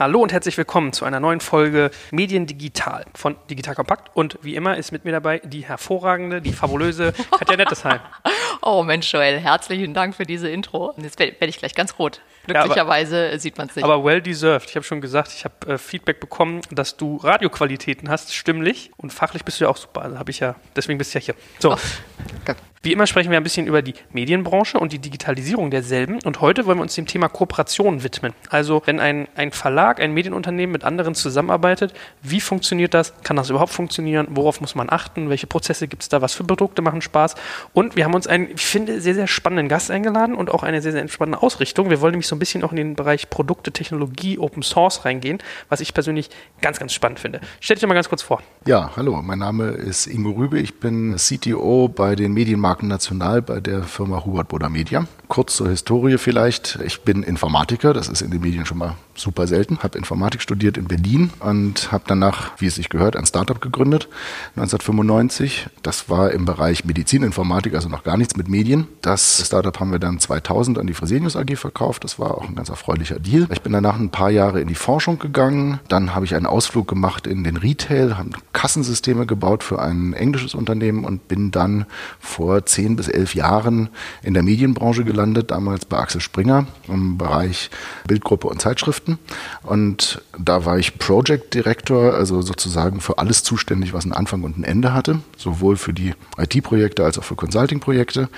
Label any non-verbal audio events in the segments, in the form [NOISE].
Hallo und herzlich willkommen zu einer neuen Folge Medien Digital von Digital Kompakt. Und wie immer ist mit mir dabei die hervorragende, die fabulöse [LAUGHS] Katja Nettesheim. oh Mensch, Joel, herzlichen Dank für diese Intro. Jetzt werde ich gleich ganz rot. Glücklicherweise ja, aber, sieht man es nicht. Aber well deserved. Ich habe schon gesagt, ich habe äh, Feedback bekommen, dass du Radioqualitäten hast, stimmlich. Und fachlich bist du ja auch super. Also habe ich ja, deswegen bist du ja hier. So. Oh, okay. Wie immer sprechen wir ein bisschen über die Medienbranche und die Digitalisierung derselben. Und heute wollen wir uns dem Thema Kooperation widmen. Also, wenn ein, ein Verlag, ein Medienunternehmen mit anderen zusammenarbeitet, wie funktioniert das? Kann das überhaupt funktionieren? Worauf muss man achten? Welche Prozesse gibt es da? Was für Produkte machen Spaß? Und wir haben uns einen, ich finde, sehr, sehr spannenden Gast eingeladen und auch eine sehr, sehr spannende Ausrichtung. Wir wollen nämlich so ein bisschen auch in den Bereich Produkte, Technologie, Open Source reingehen, was ich persönlich ganz, ganz spannend finde. Stell dich mal ganz kurz vor. Ja, hallo, mein Name ist Ingo Rübe. Ich bin CTO bei den Medienmarken Marken National bei der Firma Hubert Boda Media. Kurz zur Historie vielleicht. Ich bin Informatiker, das ist in den Medien schon mal super selten. Habe Informatik studiert in Berlin und habe danach, wie es sich gehört, ein Startup gegründet 1995. Das war im Bereich Medizininformatik, also noch gar nichts mit Medien. Das Startup haben wir dann 2000 an die Fresenius AG verkauft. Das war auch ein ganz erfreulicher Deal. Ich bin danach ein paar Jahre in die Forschung gegangen. Dann habe ich einen Ausflug gemacht in den Retail, habe Kassensysteme gebaut für ein englisches Unternehmen und bin dann vor zehn bis elf Jahren in der Medienbranche gelandet, damals bei Axel Springer im Bereich Bildgruppe und Zeitschriften. Projekten. Und da war ich Project Director, also sozusagen für alles zuständig, was einen Anfang und ein Ende hatte, sowohl für die IT-Projekte als auch für Consulting-Projekte.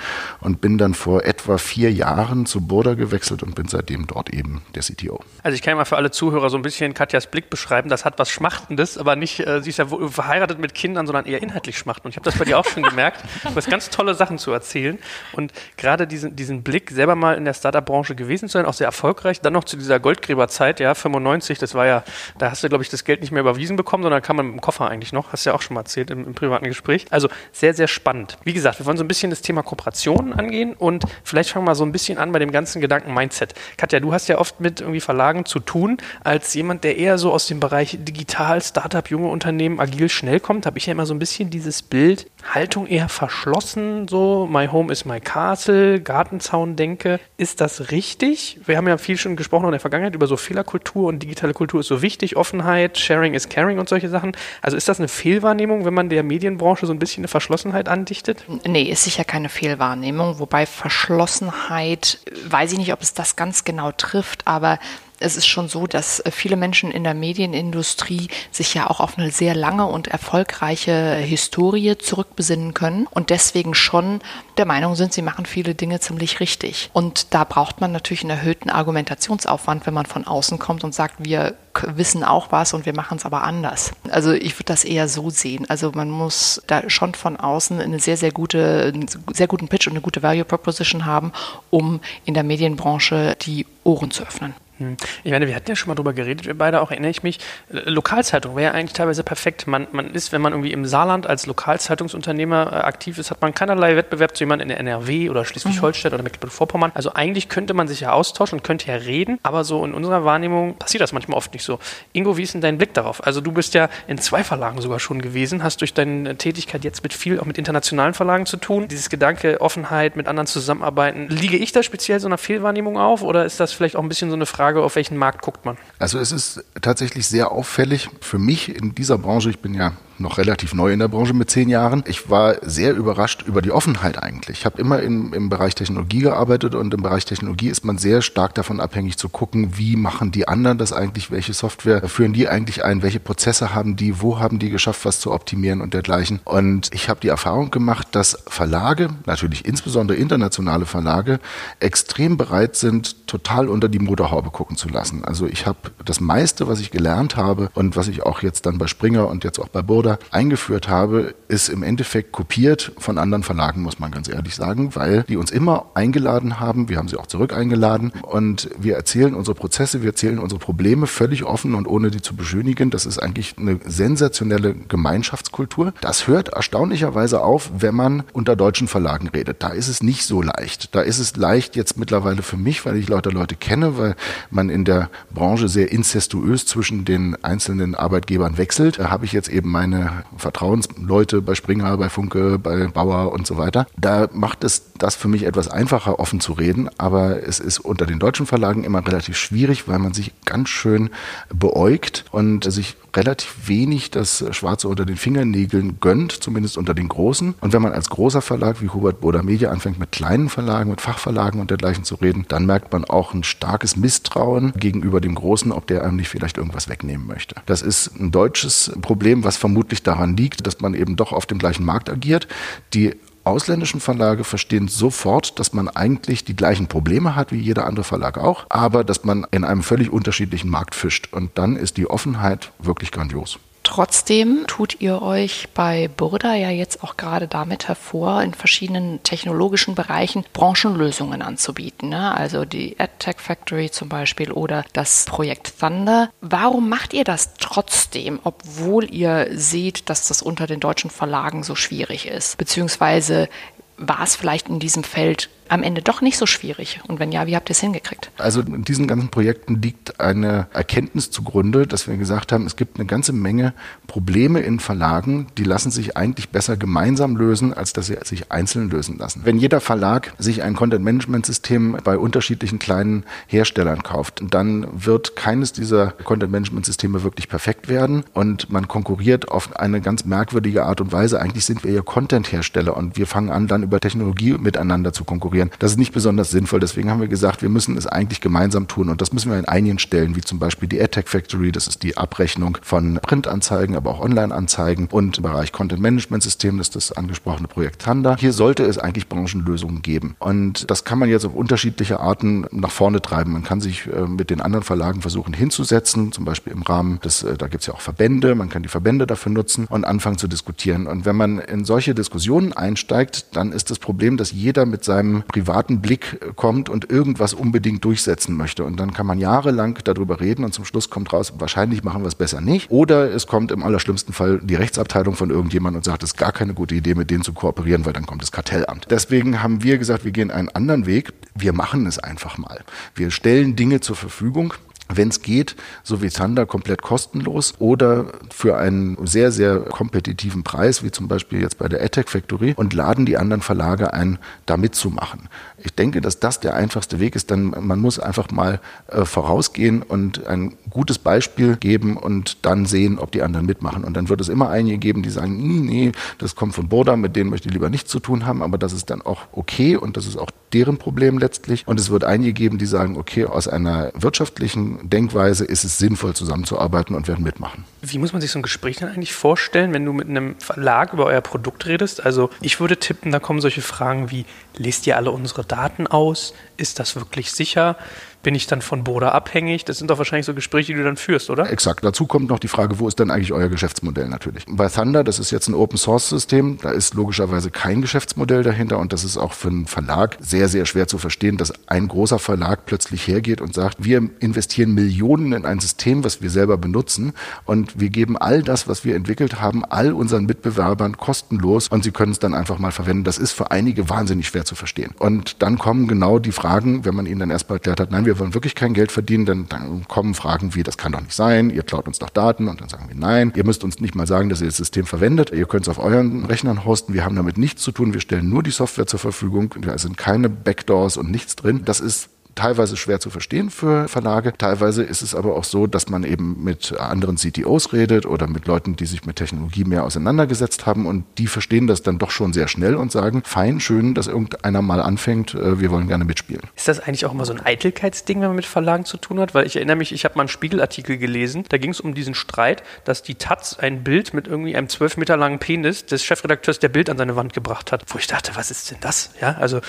Und bin dann vor etwa vier Jahren zu Burda gewechselt und bin seitdem dort eben der CTO. Also ich kann mal für alle Zuhörer so ein bisschen Katjas Blick beschreiben. Das hat was Schmachtendes, aber nicht, äh, sie ist ja verheiratet mit Kindern, sondern eher inhaltlich schmachten. Und ich habe das bei dir auch schon gemerkt. Du hast ganz tolle Sachen zu erzählen. Und gerade diesen, diesen Blick, selber mal in der Startup-Branche gewesen zu sein, auch sehr erfolgreich, dann noch zu dieser Goldgräberzeit Zeit, ja, 95, das war ja, da hast du, glaube ich, das Geld nicht mehr überwiesen bekommen, sondern kam man mit dem Koffer eigentlich noch. Hast du ja auch schon mal erzählt im, im, privaten Gespräch. Also sehr, sehr spannend. Wie gesagt, wir wollen so ein bisschen das Thema Kooperationen angehen und vielleicht fangen wir so ein bisschen an bei dem ganzen Gedanken Mindset. Katja, du hast ja oft mit irgendwie Verlagen zu tun, als jemand, der eher so aus dem Bereich digital, Startup, junge Unternehmen, agil, schnell kommt, habe ich ja immer so ein bisschen dieses Bild, Haltung eher verschlossen, so my home is my castle, Gartenzaun denke. Ist das richtig? Wir haben ja viel schon gesprochen in der Vergangenheit über so Fehlerkultur und digitale Kultur ist so wichtig, Offenheit, Sharing is Caring und solche Sachen. Also ist das eine Fehlwahrnehmung, wenn man der Medienbranche so ein bisschen eine Verschlossenheit andichtet? Nee, ist sicher keine Fehlwahrnehmung, wobei Verschlossenheit, weiß ich nicht, ob es das ganz genau trifft, aber es ist schon so, dass äh, viele Menschen in der Medienindustrie sich ja auch auf eine sehr lange und erfolgreiche Historie zurückbesinnen können und deswegen schon der Meinung sind, sie machen viele Dinge ziemlich richtig. Und da braucht man natürlich einen erhöhten Argumentationsaufwand, wenn man von außen kommt und sagt, wir wissen auch was und wir machen es aber anders. Also ich würde das eher so sehen. Also man muss da schon von außen eine sehr, sehr gute, einen sehr guten Pitch und eine gute Value Proposition haben, um in der Medienbranche die Ohren zu öffnen. Hm. Ich meine, wir hatten ja schon mal drüber geredet, wir beide auch, erinnere ich mich. Lokalzeitung wäre ja eigentlich teilweise perfekt. Man, man ist, wenn man irgendwie im Saarland als Lokalzeitungsunternehmer äh, aktiv ist, hat man keinerlei Wettbewerb zu jemandem in der NRW oder Schleswig-Holstein mhm. oder Mecklenburg-Vorpommern. Also eigentlich könnte man sich ja austauschen und könnte ja reden, aber so in unserer Wahrnehmung passiert das manchmal oft nicht so. Ingo, wie ist denn dein Blick darauf? Also du bist ja in zwei Verlagen sogar schon gewesen, hast durch deine Tätigkeit jetzt mit viel, auch mit internationalen Verlagen zu tun. Dieses Gedanke, Offenheit, mit anderen zusammenarbeiten. Liege ich da speziell so einer Fehlwahrnehmung auf oder ist das vielleicht auch ein bisschen so eine Frage, Frage, auf welchen Markt guckt man? Also es ist tatsächlich sehr auffällig für mich in dieser Branche. Ich bin ja noch relativ neu in der Branche mit zehn Jahren. Ich war sehr überrascht über die Offenheit eigentlich. Ich habe immer in, im Bereich Technologie gearbeitet und im Bereich Technologie ist man sehr stark davon abhängig zu gucken, wie machen die anderen das eigentlich, welche Software führen die eigentlich ein, welche Prozesse haben die, wo haben die geschafft, was zu optimieren und dergleichen. Und ich habe die Erfahrung gemacht, dass Verlage, natürlich insbesondere internationale Verlage, extrem bereit sind, total unter die Motorhaube gucken zu lassen. Also ich habe das meiste, was ich gelernt habe und was ich auch jetzt dann bei Springer und jetzt auch bei Burda Coder eingeführt habe, ist im Endeffekt kopiert von anderen Verlagen, muss man ganz ehrlich sagen, weil die uns immer eingeladen haben. Wir haben sie auch zurück eingeladen und wir erzählen unsere Prozesse, wir erzählen unsere Probleme völlig offen und ohne die zu beschönigen. Das ist eigentlich eine sensationelle Gemeinschaftskultur. Das hört erstaunlicherweise auf, wenn man unter deutschen Verlagen redet. Da ist es nicht so leicht. Da ist es leicht jetzt mittlerweile für mich, weil ich lauter Leute kenne, weil man in der Branche sehr incestuös zwischen den einzelnen Arbeitgebern wechselt. Da habe ich jetzt eben meinen meine Vertrauensleute bei Springer, bei Funke, bei Bauer und so weiter. Da macht es das für mich etwas einfacher, offen zu reden. Aber es ist unter den deutschen Verlagen immer relativ schwierig, weil man sich ganz schön beäugt und sich relativ wenig das Schwarze unter den Fingernägeln gönnt, zumindest unter den Großen. Und wenn man als großer Verlag wie Hubert Boda Media anfängt, mit kleinen Verlagen, mit Fachverlagen und dergleichen zu reden, dann merkt man auch ein starkes Misstrauen gegenüber dem Großen, ob der einem nicht vielleicht irgendwas wegnehmen möchte. Das ist ein deutsches Problem, was vermutlich daran liegt, dass man eben doch auf dem gleichen Markt agiert. Die ausländischen Verlage verstehen sofort, dass man eigentlich die gleichen Probleme hat wie jeder andere Verlag auch, aber dass man in einem völlig unterschiedlichen Markt fischt. Und dann ist die Offenheit wirklich grandios. Trotzdem tut ihr euch bei Burda ja jetzt auch gerade damit hervor, in verschiedenen technologischen Bereichen Branchenlösungen anzubieten. Ne? Also die AdTech Factory zum Beispiel oder das Projekt Thunder. Warum macht ihr das trotzdem, obwohl ihr seht, dass das unter den deutschen Verlagen so schwierig ist? Beziehungsweise war es vielleicht in diesem Feld am Ende doch nicht so schwierig? Und wenn ja, wie habt ihr es hingekriegt? Also in diesen ganzen Projekten liegt eine Erkenntnis zugrunde, dass wir gesagt haben, es gibt eine ganze Menge Probleme in Verlagen, die lassen sich eigentlich besser gemeinsam lösen, als dass sie sich einzeln lösen lassen. Wenn jeder Verlag sich ein Content-Management-System bei unterschiedlichen kleinen Herstellern kauft, dann wird keines dieser Content-Management-Systeme wirklich perfekt werden und man konkurriert auf eine ganz merkwürdige Art und Weise. Eigentlich sind wir ja Content-Hersteller und wir fangen an, dann über Technologie miteinander zu konkurrieren konkurrieren. Das ist nicht besonders sinnvoll. Deswegen haben wir gesagt, wir müssen es eigentlich gemeinsam tun. Und das müssen wir in einigen Stellen, wie zum Beispiel die AdTech Factory, das ist die Abrechnung von Printanzeigen, aber auch Online-Anzeigen und im Bereich Content Management System, das ist das angesprochene Projekt Thunder. Hier sollte es eigentlich Branchenlösungen geben. Und das kann man jetzt auf unterschiedliche Arten nach vorne treiben. Man kann sich äh, mit den anderen Verlagen versuchen hinzusetzen, zum Beispiel im Rahmen des, äh, da gibt es ja auch Verbände, man kann die Verbände dafür nutzen und anfangen zu diskutieren. Und wenn man in solche Diskussionen einsteigt, dann ist das Problem, dass jeder mit seinem privaten Blick kommt und irgendwas unbedingt durchsetzen möchte. Und dann kann man jahrelang darüber reden und zum Schluss kommt raus, wahrscheinlich machen wir es besser nicht. Oder es kommt im allerschlimmsten Fall die Rechtsabteilung von irgendjemandem und sagt, es ist gar keine gute Idee, mit denen zu kooperieren, weil dann kommt das Kartellamt. Deswegen haben wir gesagt, wir gehen einen anderen Weg. Wir machen es einfach mal. Wir stellen Dinge zur Verfügung, wenn es geht, so wie Thunder komplett kostenlos oder für einen sehr, sehr kompetitiven Preis, wie zum Beispiel jetzt bei der AdTech Factory und laden die anderen Verlage ein, da mitzumachen. Ich denke, dass das der einfachste Weg ist, denn man muss einfach mal äh, vorausgehen und ein gutes Beispiel geben und dann sehen, ob die anderen mitmachen. Und dann wird es immer einige geben, die sagen, hm, nee, das kommt von Boda, mit denen möchte ich lieber nichts zu tun haben, aber das ist dann auch okay und das ist auch deren Problem letztlich. Und es wird einige geben, die sagen, okay, aus einer wirtschaftlichen Denkweise ist es sinnvoll zusammenzuarbeiten und werden mitmachen. Wie muss man sich so ein Gespräch dann eigentlich vorstellen, wenn du mit einem Verlag über euer Produkt redest? Also ich würde tippen, da kommen solche Fragen wie, lest ihr alle unsere Daten aus? Ist das wirklich sicher? Bin ich dann von Boda abhängig? Das sind doch wahrscheinlich so Gespräche, die du dann führst, oder? Exakt. Dazu kommt noch die Frage, wo ist denn eigentlich euer Geschäftsmodell natürlich? Bei Thunder, das ist jetzt ein Open Source System, da ist logischerweise kein Geschäftsmodell dahinter und das ist auch für einen Verlag sehr, sehr schwer zu verstehen, dass ein großer Verlag plötzlich hergeht und sagt, wir investieren Millionen in ein System, was wir selber benutzen und wir geben all das, was wir entwickelt haben, all unseren Mitbewerbern kostenlos und sie können es dann einfach mal verwenden. Das ist für einige wahnsinnig schwer zu verstehen. Und dann kommen genau die Fragen, wenn man ihnen dann erstmal erklärt hat, nein, wir wir wollen wirklich kein Geld verdienen, dann, dann kommen Fragen wie, das kann doch nicht sein, ihr klaut uns doch Daten und dann sagen wir, nein, ihr müsst uns nicht mal sagen, dass ihr das System verwendet, ihr könnt es auf euren Rechnern hosten, wir haben damit nichts zu tun, wir stellen nur die Software zur Verfügung, da sind keine Backdoors und nichts drin. Das ist teilweise schwer zu verstehen für Verlage. Teilweise ist es aber auch so, dass man eben mit anderen CTOs redet oder mit Leuten, die sich mit Technologie mehr auseinandergesetzt haben und die verstehen das dann doch schon sehr schnell und sagen, fein, schön, dass irgendeiner mal anfängt, äh, wir wollen gerne mitspielen. Ist das eigentlich auch immer so ein Eitelkeitsding, wenn man mit Verlagen zu tun hat? Weil ich erinnere mich, ich habe mal einen Spiegelartikel gelesen, da ging es um diesen Streit, dass die Taz ein Bild mit irgendwie einem zwölf Meter langen Penis des Chefredakteurs der Bild an seine Wand gebracht hat. Wo ich dachte, was ist denn das? Ja, also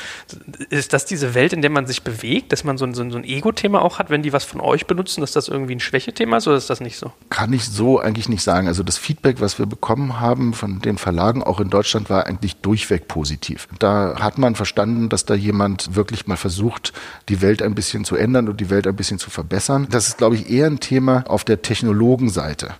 ist das diese Welt, in der man sich bewegt? Dass man so ein, so ein Ego-Thema auch hat, wenn die was von euch benutzen, dass das irgendwie ein Schwächethema ist oder ist das nicht so? Kann ich so eigentlich nicht sagen. Also das Feedback, was wir bekommen haben von den Verlagen, auch in Deutschland, war eigentlich durchweg positiv. Da hat man verstanden, dass da jemand wirklich mal versucht, die Welt ein bisschen zu ändern und die Welt ein bisschen zu verbessern. Das ist, glaube ich, eher ein Thema auf der Technologenseite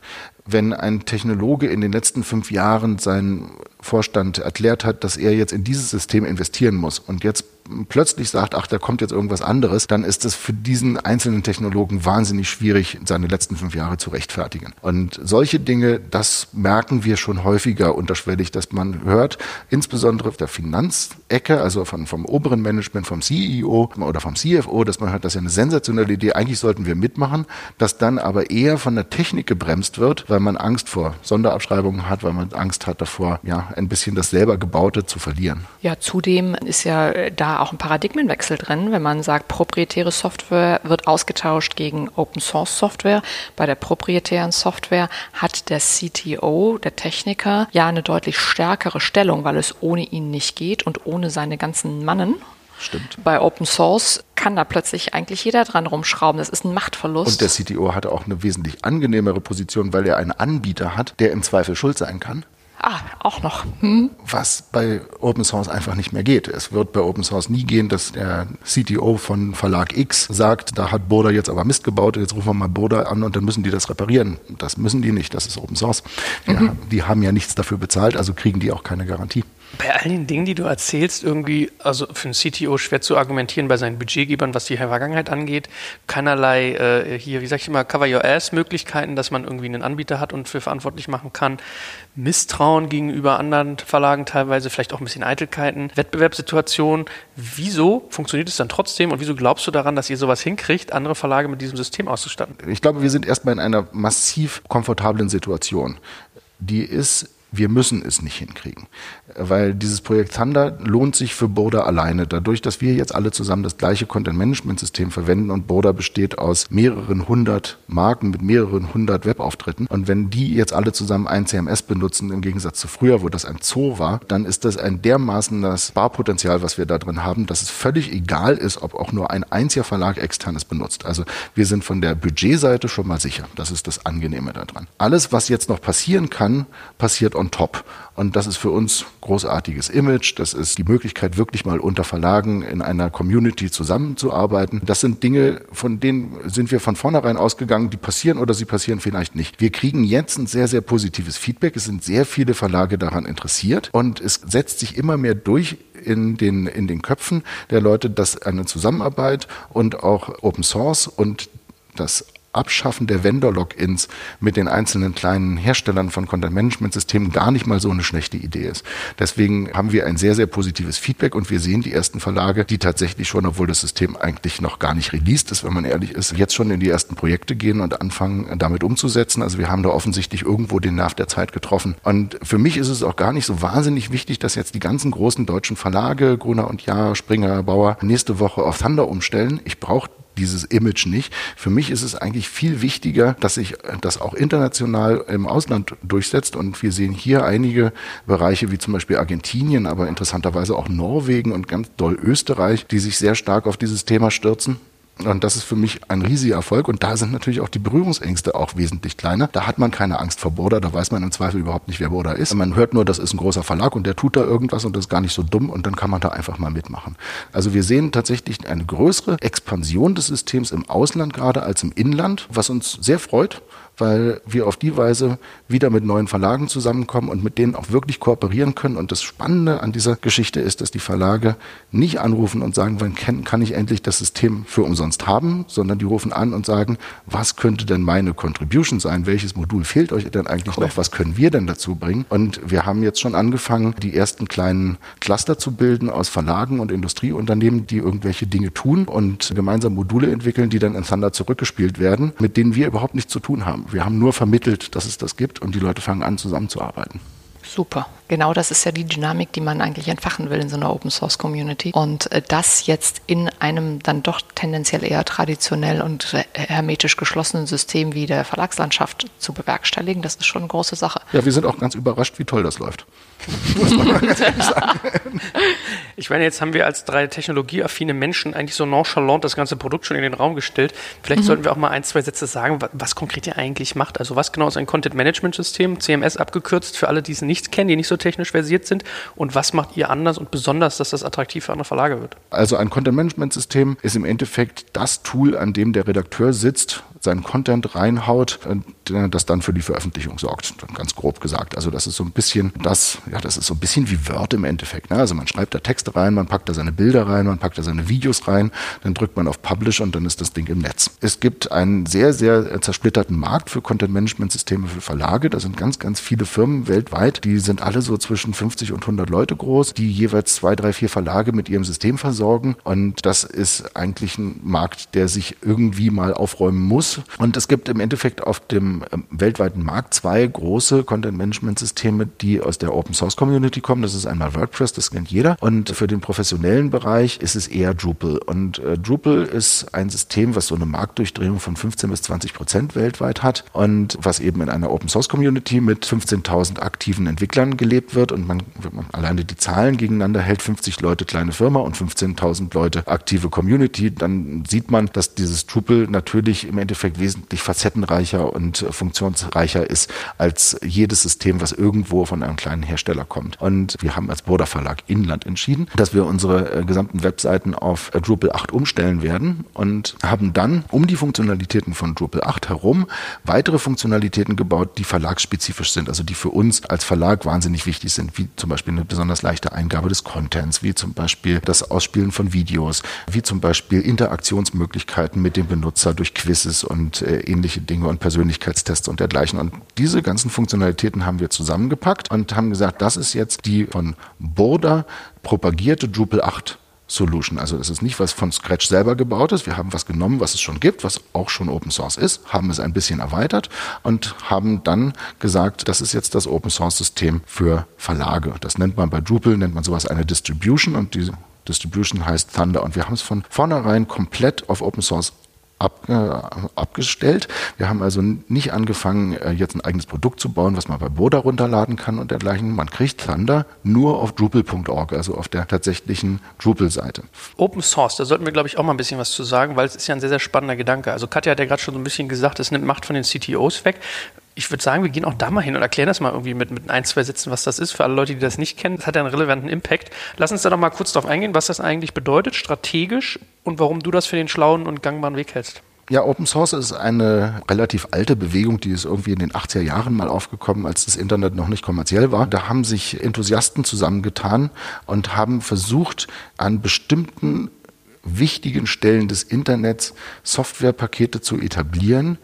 Wenn ein Technologe in den letzten fünf Jahren seinen Vorstand erklärt hat, dass er jetzt in dieses System investieren muss und jetzt plötzlich sagt, ach, da kommt jetzt irgendwas anderes, dann ist es für diesen einzelnen Technologen wahnsinnig schwierig, seine letzten fünf Jahre zu rechtfertigen. Und solche Dinge, das merken wir schon häufiger unterschwellig, dass man hört, insbesondere auf der Finanzecke, also von, vom oberen Management, vom CEO oder vom CFO, dass man hört, das ist ja eine sensationelle Idee, eigentlich sollten wir mitmachen, dass dann aber eher von der Technik gebremst wird, weil man Angst vor Sonderabschreibungen hat, weil man Angst hat davor, ja, ein bisschen das selber Gebaute zu verlieren. Ja, zudem ist ja da auch ein Paradigmenwechsel drin, wenn man sagt, proprietäre Software wird ausgetauscht gegen Open Source Software. Bei der proprietären Software hat der CTO, der Techniker, ja eine deutlich stärkere Stellung, weil es ohne ihn nicht geht und ohne seine ganzen Mannen. Stimmt. Bei Open Source kann da plötzlich eigentlich jeder dran rumschrauben. Das ist ein Machtverlust. Und der CTO hatte auch eine wesentlich angenehmere Position, weil er einen Anbieter hat, der im Zweifel schuld sein kann. Ah, auch noch. Hm. Was bei Open Source einfach nicht mehr geht. Es wird bei Open Source nie gehen, dass der CTO von Verlag X sagt, da hat Boda jetzt aber Mist gebaut, jetzt rufen wir mal Boda an und dann müssen die das reparieren. Das müssen die nicht, das ist Open Source. Mhm. Ja, die haben ja nichts dafür bezahlt, also kriegen die auch keine Garantie bei all den Dingen, die du erzählst, irgendwie, also für einen CTO schwer zu argumentieren bei seinen Budgetgebern, was die Vergangenheit angeht. Keinerlei, äh, hier, wie sag ich immer, Cover Your Ass-Möglichkeiten, dass man irgendwie einen Anbieter hat und für verantwortlich machen kann. Misstrauen gegenüber anderen Verlagen teilweise, vielleicht auch ein bisschen Eitelkeiten, Wettbewerbssituationen. Wieso funktioniert es dann trotzdem und wieso glaubst du daran, dass ihr sowas hinkriegt, andere Verlage mit diesem System auszustatten? Ich glaube, wir sind erstmal in einer massiv komfortablen Situation. Die ist wir müssen es nicht hinkriegen. Weil dieses Projekt Thunder lohnt sich für Boda alleine. Dadurch, dass wir jetzt alle zusammen das gleiche Content-Management-System verwenden und Boda besteht aus mehreren hundert Marken mit mehreren hundert Webauftritten. Und wenn die jetzt alle zusammen ein CMS benutzen, im Gegensatz zu früher, wo das ein Zoo war, dann ist das ein dermaßen das Barpotenzial, was wir da drin haben, dass es völlig egal ist, ob auch nur ein einziger Verlag externes benutzt. Also wir sind von der Budgetseite schon mal sicher. Das ist das Angenehme daran. Alles, was jetzt noch passieren kann, passiert on top. Und das ist für uns großartiges Image. Das ist die Möglichkeit, wirklich mal unter Verlagen in einer Community zusammenzuarbeiten. Das sind Dinge, von denen sind wir von vornherein ausgegangen, die passieren oder sie passieren vielleicht nicht. Wir kriegen jetzt ein sehr, sehr positives Feedback. Es sind sehr viele Verlage daran interessiert und es setzt sich immer mehr durch in den, in den Köpfen der Leute, dass eine Zusammenarbeit und auch Open Source und das Abschaffen der Vendor-Logins mit den einzelnen kleinen Herstellern von Content-Management-Systemen gar nicht mal so eine schlechte Idee ist. Deswegen haben wir ein sehr, sehr positives Feedback und wir sehen die ersten Verlage, die tatsächlich schon, obwohl das System eigentlich noch gar nicht released ist, wenn man ehrlich ist, jetzt schon in die ersten Projekte gehen und anfangen, damit umzusetzen. Also wir haben da offensichtlich irgendwo den Nerv der Zeit getroffen. Und für mich ist es auch gar nicht so wahnsinnig wichtig, dass jetzt die ganzen großen deutschen Verlage, Gruner und Jahr, Springer, Bauer, nächste Woche auf Thunder umstellen. Ich brauche dieses Image nicht. Für mich ist es eigentlich viel wichtiger, dass sich das auch international im Ausland durchsetzt. Und wir sehen hier einige Bereiche wie zum Beispiel Argentinien, aber interessanterweise auch Norwegen und ganz doll Österreich, die sich sehr stark auf dieses Thema stürzen. Und das ist für mich ein riesiger Erfolg. Und da sind natürlich auch die Berührungsängste auch wesentlich kleiner. Da hat man keine Angst vor Borda. Da weiß man im Zweifel überhaupt nicht, wer Borda ist. Man hört nur, das ist ein großer Verlag und der tut da irgendwas und das ist gar nicht so dumm. Und dann kann man da einfach mal mitmachen. Also wir sehen tatsächlich eine größere Expansion des Systems im Ausland gerade als im Inland, was uns sehr freut weil wir auf die Weise wieder mit neuen Verlagen zusammenkommen und mit denen auch wirklich kooperieren können. Und das Spannende an dieser Geschichte ist, dass die Verlage nicht anrufen und sagen, wann kann ich endlich das System für umsonst haben, sondern die rufen an und sagen, was könnte denn meine Contribution sein? Welches Modul fehlt euch denn eigentlich cool. noch? Was können wir denn dazu bringen? Und wir haben jetzt schon angefangen, die ersten kleinen Cluster zu bilden aus Verlagen und Industrieunternehmen, die irgendwelche Dinge tun und gemeinsam Module entwickeln, die dann in Thunder zurückgespielt werden, mit denen wir überhaupt nichts zu tun haben. Wir haben nur vermittelt, dass es das gibt und die Leute fangen an, zusammenzuarbeiten. Super. Genau das ist ja die Dynamik, die man eigentlich entfachen will in so einer Open Source Community. Und äh, das jetzt in einem dann doch tendenziell eher traditionell und äh, hermetisch geschlossenen System wie der Verlagslandschaft zu bewerkstelligen, das ist schon eine große Sache. Ja, wir sind auch ganz überrascht, wie toll das läuft. [LAUGHS] Ich meine, jetzt haben wir als drei technologieaffine Menschen eigentlich so nonchalant das ganze Produkt schon in den Raum gestellt. Vielleicht mhm. sollten wir auch mal ein, zwei Sätze sagen, was konkret ihr eigentlich macht. Also was genau ist ein Content-Management-System, CMS abgekürzt, für alle, die es nicht kennen, die nicht so technisch versiert sind. Und was macht ihr anders und besonders, dass das attraktiv für andere Verlage wird? Also ein Content-Management-System ist im Endeffekt das Tool, an dem der Redakteur sitzt, seinen Content reinhaut, äh, das dann für die Veröffentlichung sorgt. Ganz grob gesagt. Also das ist so ein bisschen das, ja, das ist so ein bisschen wie Word im Endeffekt. Ne? Also man schreibt da Texte rein, man packt da seine Bilder rein, man packt da seine Videos rein, dann drückt man auf Publish und dann ist das Ding im Netz. Es gibt einen sehr, sehr zersplitterten Markt für Content-Management-Systeme für Verlage. Da sind ganz, ganz viele Firmen weltweit. Die sind alle so zwischen 50 und 100 Leute groß, die jeweils zwei, drei, vier Verlage mit ihrem System versorgen. Und das ist eigentlich ein Markt, der sich irgendwie mal aufräumen muss. Und es gibt im Endeffekt auf dem ähm, weltweiten Markt zwei große Content-Management-Systeme, die aus der Open-Source-Community kommen. Das ist einmal WordPress, das kennt jeder. Und für den professionellen Bereich ist es eher Drupal. Und äh, Drupal ist ein System, was so eine Marktdurchdrehung von 15 bis 20 Prozent weltweit hat und was eben in einer Open-Source-Community mit 15.000 aktiven Entwicklern gelebt wird. Und man, wenn man alleine die Zahlen gegeneinander hält, 50 Leute kleine Firma und 15.000 Leute aktive Community, dann sieht man, dass dieses Drupal natürlich im Endeffekt wesentlich facettenreicher und funktionsreicher ist als jedes System, was irgendwo von einem kleinen Hersteller kommt. Und wir haben als Border Verlag Inland entschieden, dass wir unsere äh, gesamten Webseiten auf äh, Drupal 8 umstellen werden und haben dann um die Funktionalitäten von Drupal 8 herum weitere Funktionalitäten gebaut, die verlagsspezifisch sind, also die für uns als Verlag wahnsinnig wichtig sind, wie zum Beispiel eine besonders leichte Eingabe des Contents, wie zum Beispiel das Ausspielen von Videos, wie zum Beispiel Interaktionsmöglichkeiten mit dem Benutzer durch Quizzes und äh, ähnliche Dinge und Persönlichkeitstests und dergleichen. Und diese ganzen Funktionalitäten haben wir zusammengepackt und haben gesagt, das ist jetzt die von Border propagierte Drupal 8 Solution. Also das ist nicht was von Scratch selber gebaut ist. Wir haben was genommen, was es schon gibt, was auch schon Open Source ist, haben es ein bisschen erweitert und haben dann gesagt, das ist jetzt das Open Source System für Verlage. Das nennt man bei Drupal, nennt man sowas eine Distribution und diese Distribution heißt Thunder. Und wir haben es von vornherein komplett auf Open Source ab, äh, abgestellt. Wir haben also nicht angefangen, äh, jetzt ein eigenes Produkt zu bauen, was man bei Boda runterladen kann und dergleichen. Man kriegt Thunder nur auf Drupal.org, also auf der tatsächlichen Drupal-Seite. Open Source, da sollten wir, glaube ich, auch mal ein bisschen was zu sagen, weil es ist ja ein sehr, sehr spannender Gedanke. Also Katja hat ja gerade schon so ein bisschen gesagt, es nimmt Macht von den CTOs weg ich würde sagen, wir gehen auch da mal hin und erklären das mal irgendwie mit, mit ein, zwei Sätzen, was das ist, für alle Leute, die das nicht kennen. Das hat ja einen relevanten Impact. Lass uns da doch mal kurz drauf eingehen, was das eigentlich bedeutet, strategisch und warum du das für den schlauen und gangbaren Weg hältst. Ja, Open Source ist eine relativ alte Bewegung, die ist irgendwie in den 80er Jahren mal aufgekommen, als das Internet noch nicht kommerziell war. Da haben sich Enthusiasten zusammengetan und haben versucht, an bestimmten wichtigen Stellen des Internets Softwarepakete zu etablieren,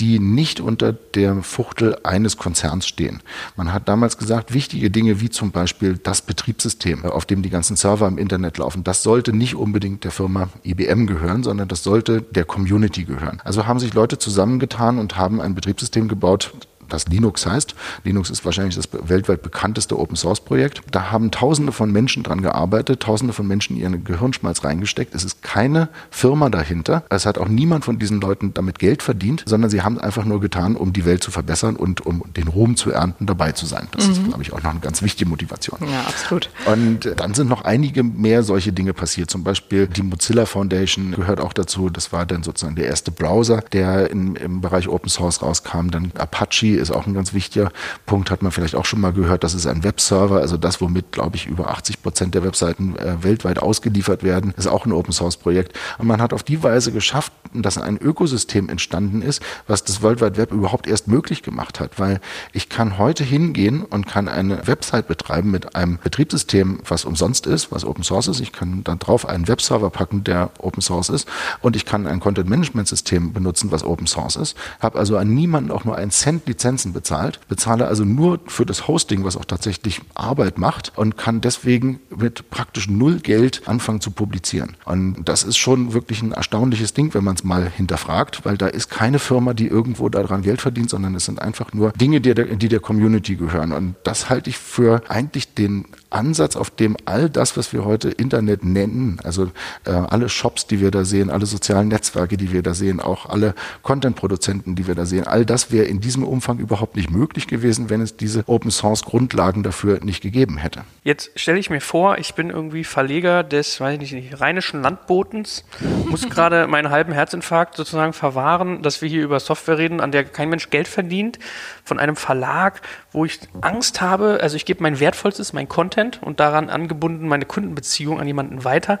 die nicht unter der Fuchtel eines Konzerns stehen. Man hat damals gesagt, wichtige Dinge wie zum Beispiel das Betriebssystem, auf dem die ganzen Server im Internet laufen, das sollte nicht unbedingt der Firma IBM gehören, sondern das sollte der Community gehören. Also haben sich Leute zusammengetan und haben ein Betriebssystem gebaut, das Linux heißt. Linux ist wahrscheinlich das weltweit bekannteste Open Source Projekt. Da haben Tausende von Menschen dran gearbeitet, Tausende von Menschen ihren Gehirnschmalz reingesteckt. Es ist keine Firma dahinter. Es hat auch niemand von diesen Leuten damit Geld verdient, sondern sie haben einfach nur getan, um die Welt zu verbessern und um den Ruhm zu ernten, dabei zu sein. Das mhm. ist, glaube ich, auch noch eine ganz wichtige Motivation. Ja, absolut. Und dann sind noch einige mehr solche Dinge passiert. Zum Beispiel die Mozilla Foundation gehört auch dazu. Das war dann sozusagen der erste Browser, der in, im Bereich Open Source rauskam. Dann Apache ist auch ein ganz wichtiger Punkt, hat man vielleicht auch schon mal gehört. Das ist ein Webserver, also das, womit, glaube ich, über 80 Prozent der Webseiten äh, weltweit ausgeliefert werden, ist auch ein Open Source Projekt. Und man hat auf die Weise geschafft, dass ein Ökosystem entstanden ist, was das World Wide Web überhaupt erst möglich gemacht hat. Weil ich kann heute hingehen und kann eine Website betreiben mit einem Betriebssystem, was umsonst ist, was Open Source ist. Ich kann dann drauf einen Webserver packen, der Open Source ist. Und ich kann ein Content Management System benutzen, was Open Source ist. Habe also an niemanden auch nur einen Cent Lizenzen bezahlt bezahle also nur für das Hosting, was auch tatsächlich Arbeit macht und kann deswegen mit praktisch null Geld anfangen zu publizieren. Und das ist schon wirklich ein erstaunliches Ding, wenn man es mal hinterfragt, weil da ist keine Firma, die irgendwo daran Geld verdient, sondern es sind einfach nur Dinge, die der, die der Community gehören. Und das halte ich für eigentlich den Ansatz, auf dem all das, was wir heute Internet nennen, also äh, alle Shops, die wir da sehen, alle sozialen Netzwerke, die wir da sehen, auch alle Content-Produzenten, die wir da sehen, all das wäre in diesem Umfang überhaupt nicht möglich gewesen, wenn es diese Open-Source-Grundlagen dafür nicht gegeben hätte. Jetzt stelle ich mir vor, ich bin irgendwie Verleger des, weiß ich nicht, rheinischen Landbotens, muss [LAUGHS] gerade meinen halben Herzinfarkt sozusagen verwahren, dass wir hier über Software reden, an der kein Mensch Geld verdient, von einem Verlag, wo ich Angst habe, also ich gebe mein wertvollstes, mein Content und daran angebunden meine Kundenbeziehung an jemanden weiter.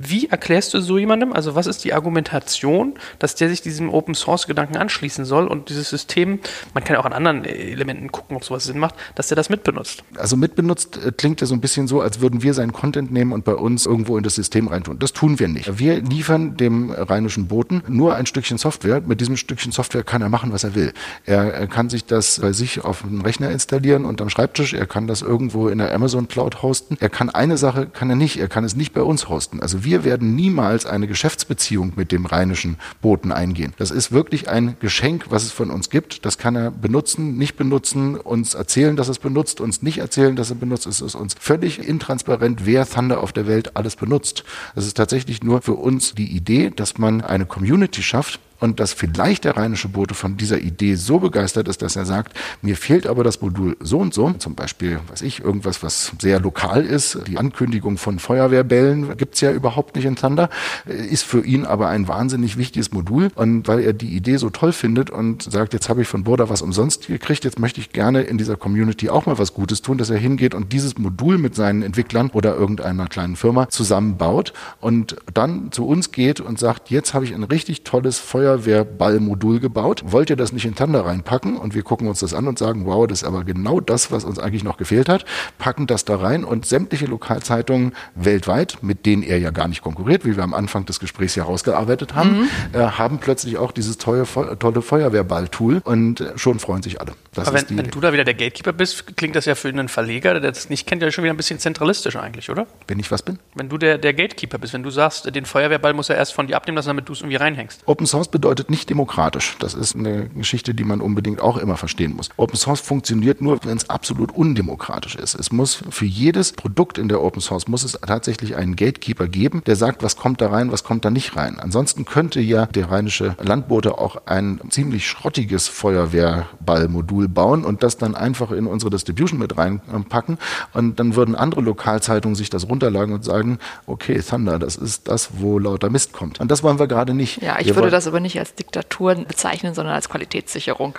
Wie erklärst du so jemandem, also was ist die Argumentation, dass der sich diesem Open Source Gedanken anschließen soll und dieses System, man kann ja auch an anderen Elementen gucken, ob sowas Sinn macht, dass der das mitbenutzt? Also mitbenutzt äh, klingt ja so ein bisschen so, als würden wir seinen Content nehmen und bei uns irgendwo in das System reintun. Das tun wir nicht. Wir liefern dem rheinischen Boten nur ein Stückchen Software. Mit diesem Stückchen Software kann er machen, was er will. Er kann sich das bei sich auf einen Rechner installieren und am Schreibtisch. Er kann das irgendwo in der Amazon Cloud hosten. Er kann eine Sache, kann er nicht. Er kann es nicht bei uns hosten. Also wir werden niemals eine Geschäftsbeziehung mit dem rheinischen Boten eingehen. Das ist wirklich ein Geschenk, was es von uns gibt. Das kann er benutzen, nicht benutzen, uns erzählen, dass es benutzt, uns nicht erzählen, dass er benutzt. Es ist uns völlig intransparent, wer Thunder auf der Welt alles benutzt. Das ist tatsächlich nur für uns die Idee, dass man eine Community schafft, und dass vielleicht der rheinische Bote von dieser Idee so begeistert ist, dass er sagt, mir fehlt aber das Modul so und so, zum Beispiel, weiß ich, irgendwas, was sehr lokal ist, die Ankündigung von Feuerwehrbällen gibt's ja überhaupt nicht in Thunder, ist für ihn aber ein wahnsinnig wichtiges Modul. Und weil er die Idee so toll findet und sagt, jetzt habe ich von Burda was umsonst gekriegt, jetzt möchte ich gerne in dieser Community auch mal was Gutes tun, dass er hingeht und dieses Modul mit seinen Entwicklern oder irgendeiner kleinen Firma zusammenbaut und dann zu uns geht und sagt, jetzt habe ich ein richtig tolles Feuer Feuerwehrballmodul gebaut. Wollt ihr das nicht in Thunder reinpacken? Und wir gucken uns das an und sagen, wow, das ist aber genau das, was uns eigentlich noch gefehlt hat. Packen das da rein und sämtliche Lokalzeitungen weltweit, mit denen er ja gar nicht konkurriert, wie wir am Anfang des Gesprächs ja rausgearbeitet haben, mhm. äh, haben plötzlich auch dieses tolle, tolle Feuerwehrball-Tool und äh, schon freuen sich alle. Das aber wenn, wenn, du da wieder der Gatekeeper bist, klingt das ja für einen Verleger, der das nicht kennt, ja schon wieder ein bisschen zentralistisch eigentlich, oder? Wenn ich was bin? Wenn du der, der Gatekeeper bist, wenn du sagst, den Feuerwehrball muss er erst von dir abnehmen lassen, damit du es irgendwie reinhängst. Open Source bedeutet nicht demokratisch. Das ist eine Geschichte, die man unbedingt auch immer verstehen muss. Open Source funktioniert nur, wenn es absolut undemokratisch ist. Es muss für jedes Produkt in der Open Source muss es tatsächlich einen Gatekeeper geben, der sagt, was kommt da rein, was kommt da nicht rein. Ansonsten könnte ja der rheinische Landbote auch ein ziemlich schrottiges Feuerwehrballmodul bauen und das dann einfach in unsere Distribution mit reinpacken und dann würden andere Lokalzeitungen sich das runterladen und sagen, okay, Thunder, das ist das, wo lauter Mist kommt. Und das wollen wir gerade nicht. Ja, ich wir würde das aber nicht als Diktatur bezeichnen, sondern als Qualitätssicherung.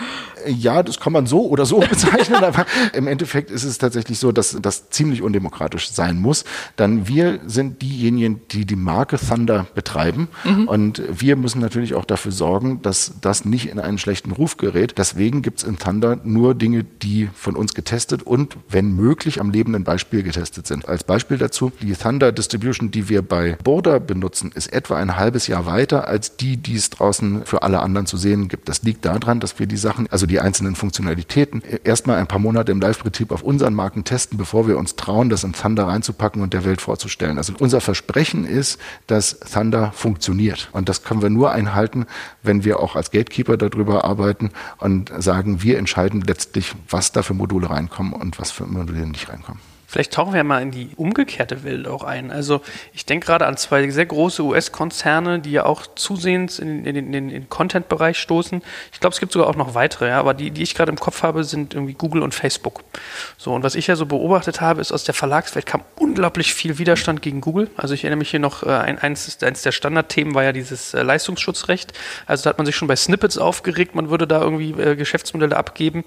Ja, das kann man so oder so [LAUGHS] bezeichnen, aber im Endeffekt ist es tatsächlich so, dass das ziemlich undemokratisch sein muss. Dann wir sind diejenigen, die die Marke Thunder betreiben mhm. und wir müssen natürlich auch dafür sorgen, dass das nicht in einen schlechten Ruf gerät. Deswegen gibt es in Thunder nur Dinge, die von uns getestet und wenn möglich am lebenden Beispiel getestet sind. Als Beispiel dazu, die Thunder Distribution, die wir bei Border benutzen, ist etwa ein halbes Jahr weiter als die, die es draußen für alle anderen zu sehen gibt. Das liegt daran, dass wir die Sachen, also die einzelnen Funktionalitäten, erstmal ein paar Monate im Live-Betrieb auf unseren Marken testen, bevor wir uns trauen, das in Thunder reinzupacken und der Welt vorzustellen. Also unser Versprechen ist, dass Thunder funktioniert. Und das können wir nur einhalten, wenn wir auch als Gatekeeper darüber arbeiten und sagen, wir entscheiden letztlich, was da für Module reinkommen und was für Module nicht reinkommen. Vielleicht tauchen wir mal in die umgekehrte Welt auch ein. Also ich denke gerade an zwei sehr große US-Konzerne, die ja auch zusehends in, in, in, in den Content-Bereich stoßen. Ich glaube, es gibt sogar auch noch weitere, ja, aber die, die ich gerade im Kopf habe, sind irgendwie Google und Facebook. So, und was ich ja so beobachtet habe, ist aus der Verlagswelt kam unglaublich viel Widerstand gegen Google. Also ich erinnere mich hier noch, äh, eins, eins der Standardthemen war ja dieses äh, Leistungsschutzrecht. Also da hat man sich schon bei Snippets aufgeregt, man würde da irgendwie äh, Geschäftsmodelle abgeben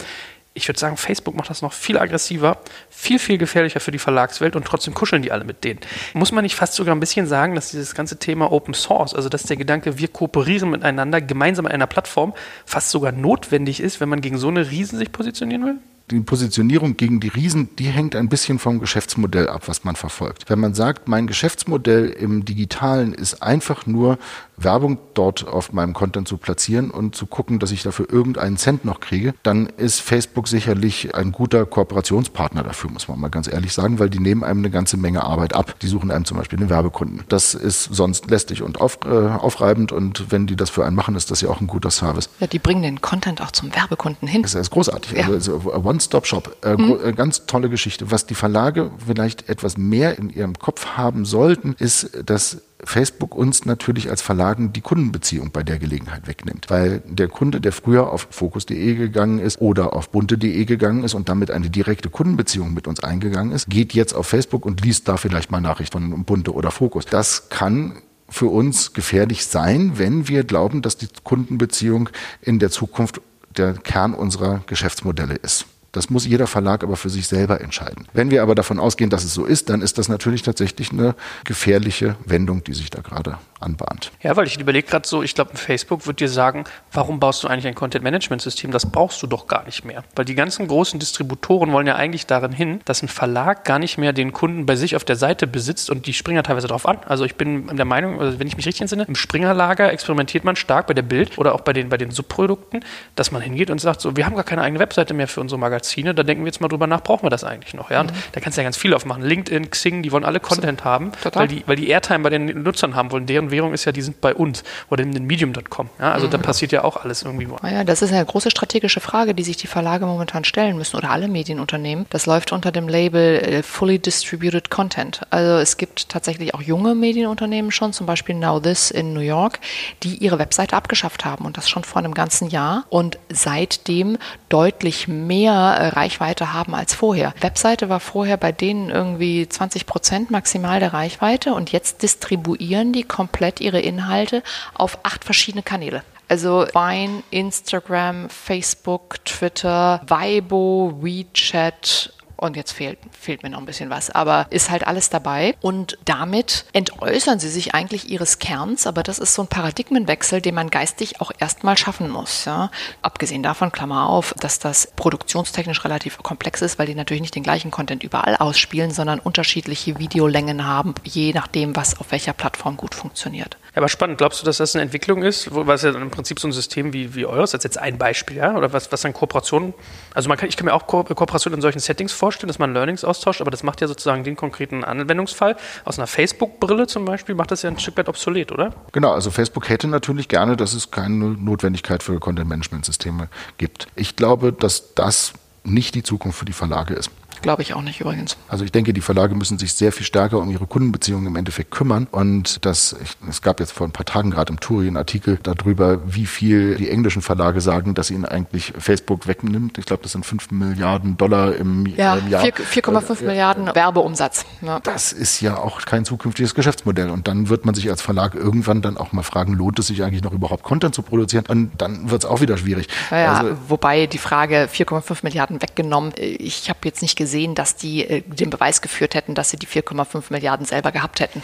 ich würde sagen, Facebook macht das noch viel aggressiver, viel, viel gefährlicher für die Verlagswelt und trotzdem kuscheln die alle mit denen. Muss man nicht fast sogar ein bisschen sagen, dass dieses ganze Thema Open Source, also dass der Gedanke, wir kooperieren miteinander gemeinsam in einer Plattform, fast sogar notwendig ist, wenn man gegen so eine Riesen sich positionieren will? Die Positionierung gegen die Riesen, die hängt ein bisschen vom Geschäftsmodell ab, was man verfolgt. Wenn man sagt, mein Geschäftsmodell im Digitalen ist einfach nur Werbung dort auf meinem Content zu platzieren und zu gucken, dass ich dafür irgendeinen Cent noch kriege, dann ist Facebook sicherlich ein guter Kooperationspartner dafür, muss man mal ganz ehrlich sagen, weil die nehmen einem eine ganze Menge Arbeit ab. Die suchen einem zum Beispiel den Werbekunden. Das ist sonst lästig und auf, äh, aufreibend und wenn die das für einen machen, ist das ja auch ein guter Service. Ja, die bringen den Content auch zum Werbekunden hin. Das ist großartig. Ja. Also, One-Stop-Shop. Äh. Äh, ganz tolle Geschichte. Was die Verlage vielleicht etwas mehr in ihrem Kopf haben sollten, ist, dass Facebook uns natürlich als Verlagen die Kundenbeziehung bei der Gelegenheit wegnimmt. Weil der Kunde, der früher auf Focus.de gegangen ist oder auf bunte.de gegangen ist und damit eine direkte Kundenbeziehung mit uns eingegangen ist, geht jetzt auf Facebook und liest da vielleicht mal Nachricht von Bunte oder Focus. Das kann für uns gefährlich sein, wenn wir glauben, dass die Kundenbeziehung in der Zukunft der Kern unserer Geschäftsmodelle ist. Das muss jeder Verlag aber für sich selber entscheiden. Wenn wir aber davon ausgehen, dass es so ist, dann ist das natürlich tatsächlich eine gefährliche Wendung, die sich da gerade anbahnt. Ja, weil ich überlege gerade so, ich glaube, Facebook wird dir sagen, warum baust du eigentlich ein Content-Management-System? Das brauchst du doch gar nicht mehr. Weil die ganzen großen Distributoren wollen ja eigentlich darin hin, dass ein Verlag gar nicht mehr den Kunden bei sich auf der Seite besitzt und die springen ja teilweise darauf an. Also ich bin der Meinung, also wenn ich mich richtig entsinne, im Springerlager experimentiert man stark bei der Bild oder auch bei den, bei den Subprodukten, dass man hingeht und sagt so, wir haben gar keine eigene Webseite mehr für unsere Magazine, da denken wir jetzt mal drüber nach, brauchen wir das eigentlich noch? Ja? Und mhm. da kannst du ja ganz viel aufmachen. LinkedIn, Xing, die wollen alle Content haben, weil die, weil die Airtime bei den Nutzern haben wollen. Deren Währung ist ja, die sind bei uns oder in den Medium.com. Ja? Also mhm. da passiert ja auch alles irgendwie. Ja, das ist eine große strategische Frage, die sich die Verlage momentan stellen müssen oder alle Medienunternehmen. Das läuft unter dem Label äh, Fully Distributed Content. Also es gibt tatsächlich auch junge Medienunternehmen schon, zum Beispiel Now This in New York, die ihre Webseite abgeschafft haben und das schon vor einem ganzen Jahr und seitdem deutlich mehr äh, Reichweite haben als vorher. Webseite war vorher bei denen irgendwie 20 Prozent maximal der Reichweite und jetzt distribuieren die komplett ihre Inhalte auf acht verschiedene Kanäle. Also Vine, Instagram, Facebook, Twitter, Weibo, WeChat, und jetzt fehlt, fehlt mir noch ein bisschen was, aber ist halt alles dabei. Und damit entäußern sie sich eigentlich ihres Kerns, aber das ist so ein Paradigmenwechsel, den man geistig auch erstmal schaffen muss. Ja. Abgesehen davon, Klammer auf, dass das produktionstechnisch relativ komplex ist, weil die natürlich nicht den gleichen Content überall ausspielen, sondern unterschiedliche Videolängen haben, je nachdem, was auf welcher Plattform gut funktioniert. Ja, aber spannend. Glaubst du, dass das eine Entwicklung ist, wo, was ja im Prinzip so ein System wie, wie eures, ist jetzt ein Beispiel, ja? Oder was, was dann Kooperationen, also man kann, ich kann mir auch Ko Kooperationen in solchen Settings vorstellen, dass man Learnings austauscht, aber das macht ja sozusagen den konkreten Anwendungsfall. Aus einer Facebook-Brille zum Beispiel macht das ja ein Stück weit obsolet, oder? Genau, also Facebook hätte natürlich gerne, dass es keine Notwendigkeit für Content-Management-Systeme gibt. Ich glaube, dass das nicht die Zukunft für die Verlage ist. Glaube ich auch nicht übrigens. Also ich denke, die Verlage müssen sich sehr viel stärker um ihre Kundenbeziehungen im Endeffekt kümmern. Und das, ich, es gab jetzt vor ein paar Tagen gerade im Turi einen Artikel darüber, wie viel die englischen Verlage sagen, dass ihnen eigentlich Facebook wegnimmt. Ich glaube, das sind 5 Milliarden Dollar im, ja, im Jahr. 4,5 äh, Milliarden Werbeumsatz. Ja. Das ist ja auch kein zukünftiges Geschäftsmodell. Und dann wird man sich als Verlag irgendwann dann auch mal fragen, lohnt es sich eigentlich noch überhaupt Content zu produzieren? Und dann wird es auch wieder schwierig. Ja, also, wobei die Frage 4,5 Milliarden weggenommen, ich habe jetzt nicht gesehen, gesehen, dass die äh, den Beweis geführt hätten, dass sie die 4,5 Milliarden selber gehabt hätten.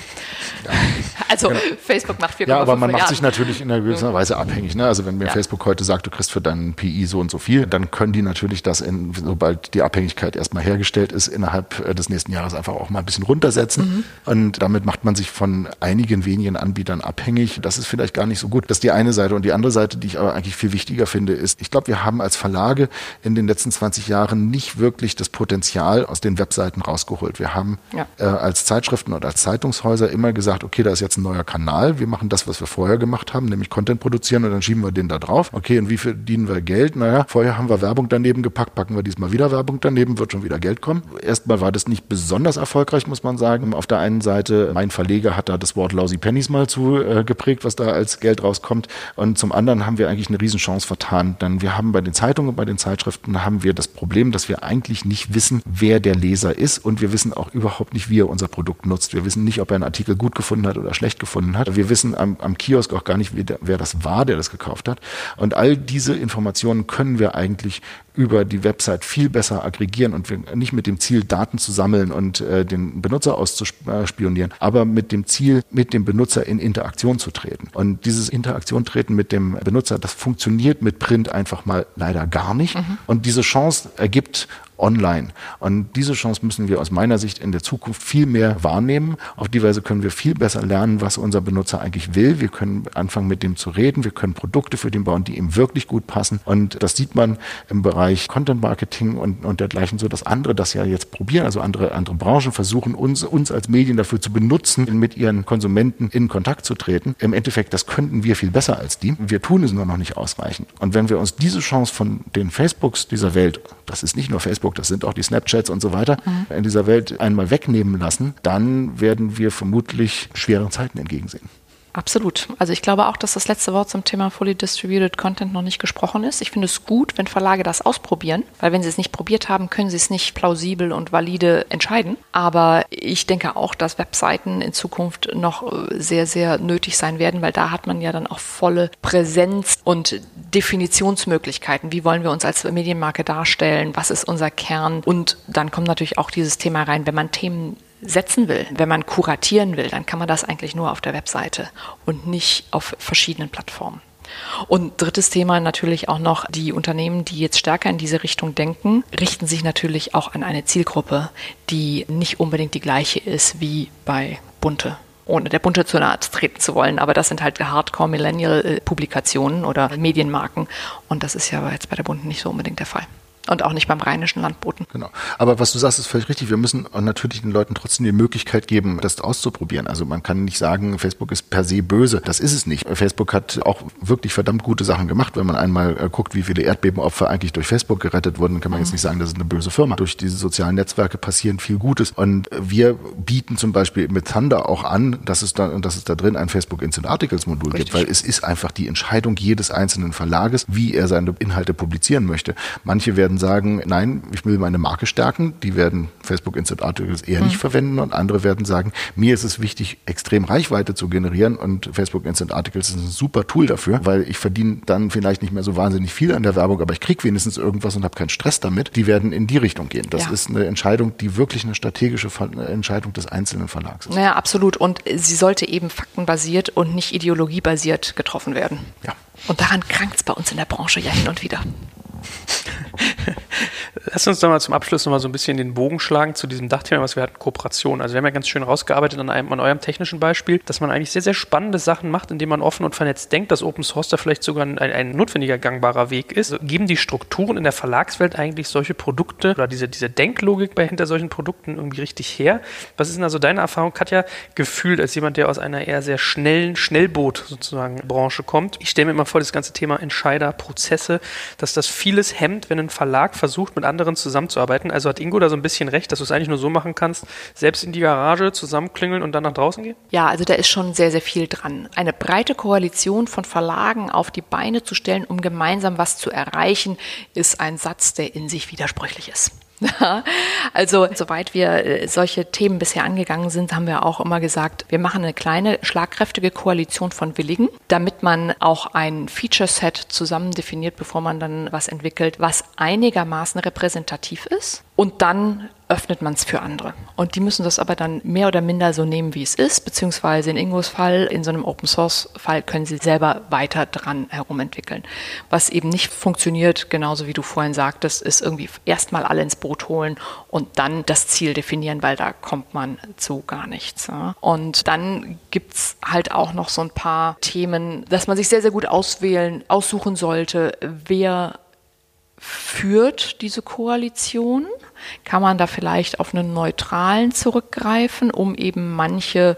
Ja. [LAUGHS] Also genau. Facebook macht 4,5 Milliarden. Ja, aber man Milliarden. macht sich natürlich in einer gewissen Weise abhängig. Ne? Also wenn mir ja. Facebook heute sagt, du kriegst für deinen PI so und so viel, dann können die natürlich das, in, sobald die Abhängigkeit erstmal hergestellt ist, innerhalb äh, des nächsten Jahres einfach auch mal ein bisschen runtersetzen. Mhm. Und damit macht man sich von einigen wenigen Anbietern abhängig. Das ist vielleicht gar nicht so gut. Das ist die eine Seite. Und die andere Seite, die ich aber eigentlich viel wichtiger finde, ist, ich glaube, wir haben als Verlage in den letzten 20 Jahren nicht wirklich das Potenzial, Potenzial aus den Webseiten rausgeholt. Wir haben ja. äh, als Zeitschriften und als Zeitungshäuser immer gesagt, okay, da ist jetzt ein neuer Kanal. Wir machen das, was wir vorher gemacht haben, nämlich Content produzieren und dann schieben wir den da drauf. Okay, und wie verdienen wir Geld? Naja, vorher haben wir Werbung daneben gepackt, packen wir diesmal wieder Werbung daneben, wird schon wieder Geld kommen. Erstmal war das nicht besonders erfolgreich, muss man sagen. Auf der einen Seite, mein Verleger hat da das Wort Lousy Pennies mal zu äh, geprägt, was da als Geld rauskommt. Und zum anderen haben wir eigentlich eine Riesenchance vertan, denn wir haben bei den Zeitungen und bei den Zeitschriften haben wir das Problem, dass wir eigentlich nicht wissen, wer der Leser ist und wir wissen auch überhaupt nicht, wie er unser Produkt nutzt. Wir wissen nicht, ob er einen Artikel gut gefunden hat oder schlecht gefunden hat. Wir wissen am, am Kiosk auch gar nicht, wer das war, der das gekauft hat. Und all diese Informationen können wir eigentlich über die Website viel besser aggregieren und nicht mit dem Ziel, Daten zu sammeln und äh, den Benutzer auszuspionieren, aber mit dem Ziel, mit dem Benutzer in Interaktion zu treten. Und dieses Interaktion treten mit dem Benutzer, das funktioniert mit Print einfach mal leider gar nicht. Mhm. Und diese Chance ergibt online. Und diese Chance müssen wir aus meiner Sicht in der Zukunft viel mehr wahrnehmen. Auf die Weise können wir viel besser lernen, was unser Benutzer eigentlich will. Wir können anfangen, mit dem zu reden. Wir können Produkte für den bauen, die ihm wirklich gut passen. Und das sieht man im Bereich Content Marketing und, und dergleichen so, dass andere das ja jetzt probieren. Also andere, andere Branchen versuchen, uns, uns als Medien dafür zu benutzen, mit ihren Konsumenten in Kontakt zu treten. Im Endeffekt, das könnten wir viel besser als die. Wir tun es nur noch nicht ausreichend. Und wenn wir uns diese Chance von den Facebooks dieser Welt, das ist nicht nur Facebook, Facebook, das sind auch die Snapchats und so weiter, mhm. in dieser Welt einmal wegnehmen lassen, dann werden wir vermutlich schweren Zeiten entgegensehen. Absolut. Also ich glaube auch, dass das letzte Wort zum Thema Fully Distributed Content noch nicht gesprochen ist. Ich finde es gut, wenn Verlage das ausprobieren, weil wenn sie es nicht probiert haben, können sie es nicht plausibel und valide entscheiden. Aber ich denke auch, dass Webseiten in Zukunft noch äh, sehr, sehr nötig sein werden, weil da hat man ja dann auch volle Präsenz und Definitionsmöglichkeiten. Wie wollen wir uns als Medienmarke darstellen? Was ist unser Kern? Und dann kommt natürlich auch dieses Thema rein, wenn man Themen setzen will, wenn man kuratieren will, dann kann man das eigentlich nur auf der Webseite und nicht auf verschiedenen Plattformen. Und drittes Thema natürlich auch noch, die Unternehmen, die jetzt stärker in diese Richtung denken, richten sich natürlich auch an eine Zielgruppe, die nicht unbedingt die gleiche ist wie bei Bunte ohne der Bunte zu nahe treten zu wollen. Aber das sind halt Hardcore-Millennial-Publikationen oder Medienmarken. Und das ist ja jetzt bei der Bunten nicht so unbedingt der Fall und auch nicht beim rheinischen Landboten. Genau. Aber was du sagst, ist völlig richtig. Wir müssen natürlich den Leuten trotzdem die Möglichkeit geben, das auszuprobieren. Also man kann nicht sagen, Facebook ist per se böse. Das ist es nicht. Facebook hat auch wirklich verdammt gute Sachen gemacht. Wenn man einmal äh, guckt, wie viele Erdbebenopfer eigentlich durch Facebook gerettet wurden, kann man jetzt mhm. nicht sagen, das ist eine böse Firma. Durch diese sozialen Netzwerke passieren viel Gutes. Und wir bieten zum Beispiel mit Thunder auch an, dass es da, dass es da drin ein Facebook Instant Articles Modul Richtig. gibt, weil es ist einfach die Entscheidung jedes einzelnen Verlages, wie er seine Inhalte publizieren möchte. Manche werden sagen, nein, ich will meine Marke stärken. Die werden Facebook Instant Articles eher mhm. nicht verwenden und andere werden sagen, mir ist es wichtig, extrem Reichweite zu generieren und Facebook Instant Articles ist ein super Tool dafür, weil ich verdiene dann vielleicht nicht mehr so wahnsinnig viel an der Werbung, aber ich kriege wenigstens irgendwas und habe keinen Stress damit. Die werden in die Richtung gehen. Das ja. ist eine Entscheidung, die wirklich eine strategische Entscheidung des einzelnen Verlags ist. Naja, absolut. Und sie sollte eben faktenbasiert und nicht ideologiebasiert getroffen werden. Ja. Und daran krankt es bei uns in der Branche ja hin und wieder. Lass uns doch mal zum Abschluss noch mal so ein bisschen den Bogen schlagen zu diesem Dachthema, was wir hatten, Kooperation. Also wir haben ja ganz schön rausgearbeitet an, einem, an eurem technischen Beispiel, dass man eigentlich sehr, sehr spannende Sachen macht, indem man offen und vernetzt denkt, dass Open Source da vielleicht sogar ein, ein notwendiger, gangbarer Weg ist. Also geben die Strukturen in der Verlagswelt eigentlich solche Produkte oder diese, diese Denklogik bei hinter solchen Produkten irgendwie richtig her? Was ist denn also deine Erfahrung, Katja, gefühlt als jemand, der aus einer eher sehr schnellen Schnellboot sozusagen Branche kommt? Ich stelle mir immer vor, das ganze Thema Entscheider, Prozesse, dass das vieles hemmt, wenn ein Verlag versucht, mit anderen zusammenzuarbeiten. Also hat Ingo da so ein bisschen recht, dass du es eigentlich nur so machen kannst, selbst in die Garage zusammenklingeln und dann nach draußen gehen? Ja, also da ist schon sehr, sehr viel dran. Eine breite Koalition von Verlagen auf die Beine zu stellen, um gemeinsam was zu erreichen, ist ein Satz, der in sich widersprüchlich ist. [LAUGHS] also soweit wir äh, solche Themen bisher angegangen sind, haben wir auch immer gesagt, wir machen eine kleine, schlagkräftige Koalition von Willigen, damit man auch ein Feature-Set zusammen definiert, bevor man dann was entwickelt, was einigermaßen repräsentativ ist. Und dann öffnet man es für andere. Und die müssen das aber dann mehr oder minder so nehmen, wie es ist, beziehungsweise in Ingos Fall, in so einem Open Source Fall können sie selber weiter dran herumentwickeln. Was eben nicht funktioniert, genauso wie du vorhin sagtest, ist irgendwie erstmal alle ins Boot holen und dann das Ziel definieren, weil da kommt man zu gar nichts. Und dann gibt's halt auch noch so ein paar Themen, dass man sich sehr, sehr gut auswählen, aussuchen sollte, wer führt diese Koalition kann man da vielleicht auf einen neutralen zurückgreifen, um eben manche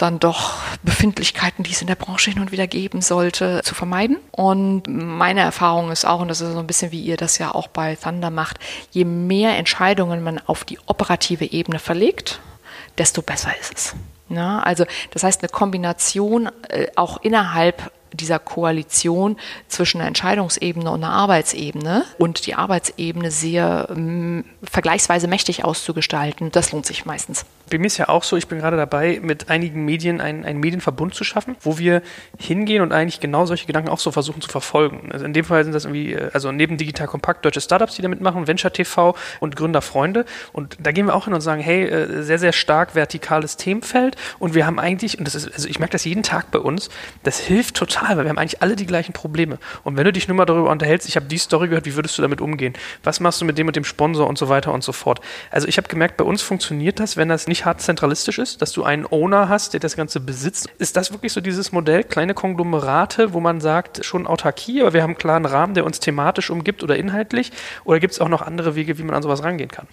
dann doch Befindlichkeiten, die es in der Branche hin und wieder geben sollte, zu vermeiden. Und meine Erfahrung ist auch, und das ist so ein bisschen wie ihr das ja auch bei Thunder macht, je mehr Entscheidungen man auf die operative Ebene verlegt, desto besser ist es. Ja, also das heißt eine Kombination äh, auch innerhalb dieser Koalition zwischen einer Entscheidungsebene und einer Arbeitsebene und die Arbeitsebene sehr ähm, vergleichsweise mächtig auszugestalten, das lohnt sich meistens. Bei mir ist ja auch so, ich bin gerade dabei, mit einigen Medien einen, einen Medienverbund zu schaffen, wo wir hingehen und eigentlich genau solche Gedanken auch so versuchen zu verfolgen. Also in dem Fall sind das irgendwie, äh, also neben Digital Kompakt deutsche Startups, die da mitmachen, Venture TV und Gründerfreunde. Und da gehen wir auch hin und sagen, hey, äh, sehr, sehr stark vertikales Themenfeld und wir haben eigentlich, und das ist, also ich merke das jeden Tag bei uns, das hilft total, weil wir haben eigentlich alle die gleichen Probleme. Und wenn du dich nur mal darüber unterhältst, ich habe die Story gehört, wie würdest du damit umgehen? Was machst du mit dem und dem Sponsor und so weiter und so fort? Also ich habe gemerkt, bei uns funktioniert das, wenn das nicht nicht hart zentralistisch ist, dass du einen Owner hast, der das Ganze besitzt. Ist das wirklich so dieses Modell, kleine Konglomerate, wo man sagt, schon Autarkie, aber wir haben einen klaren Rahmen, der uns thematisch umgibt oder inhaltlich? Oder gibt es auch noch andere Wege, wie man an sowas rangehen kann?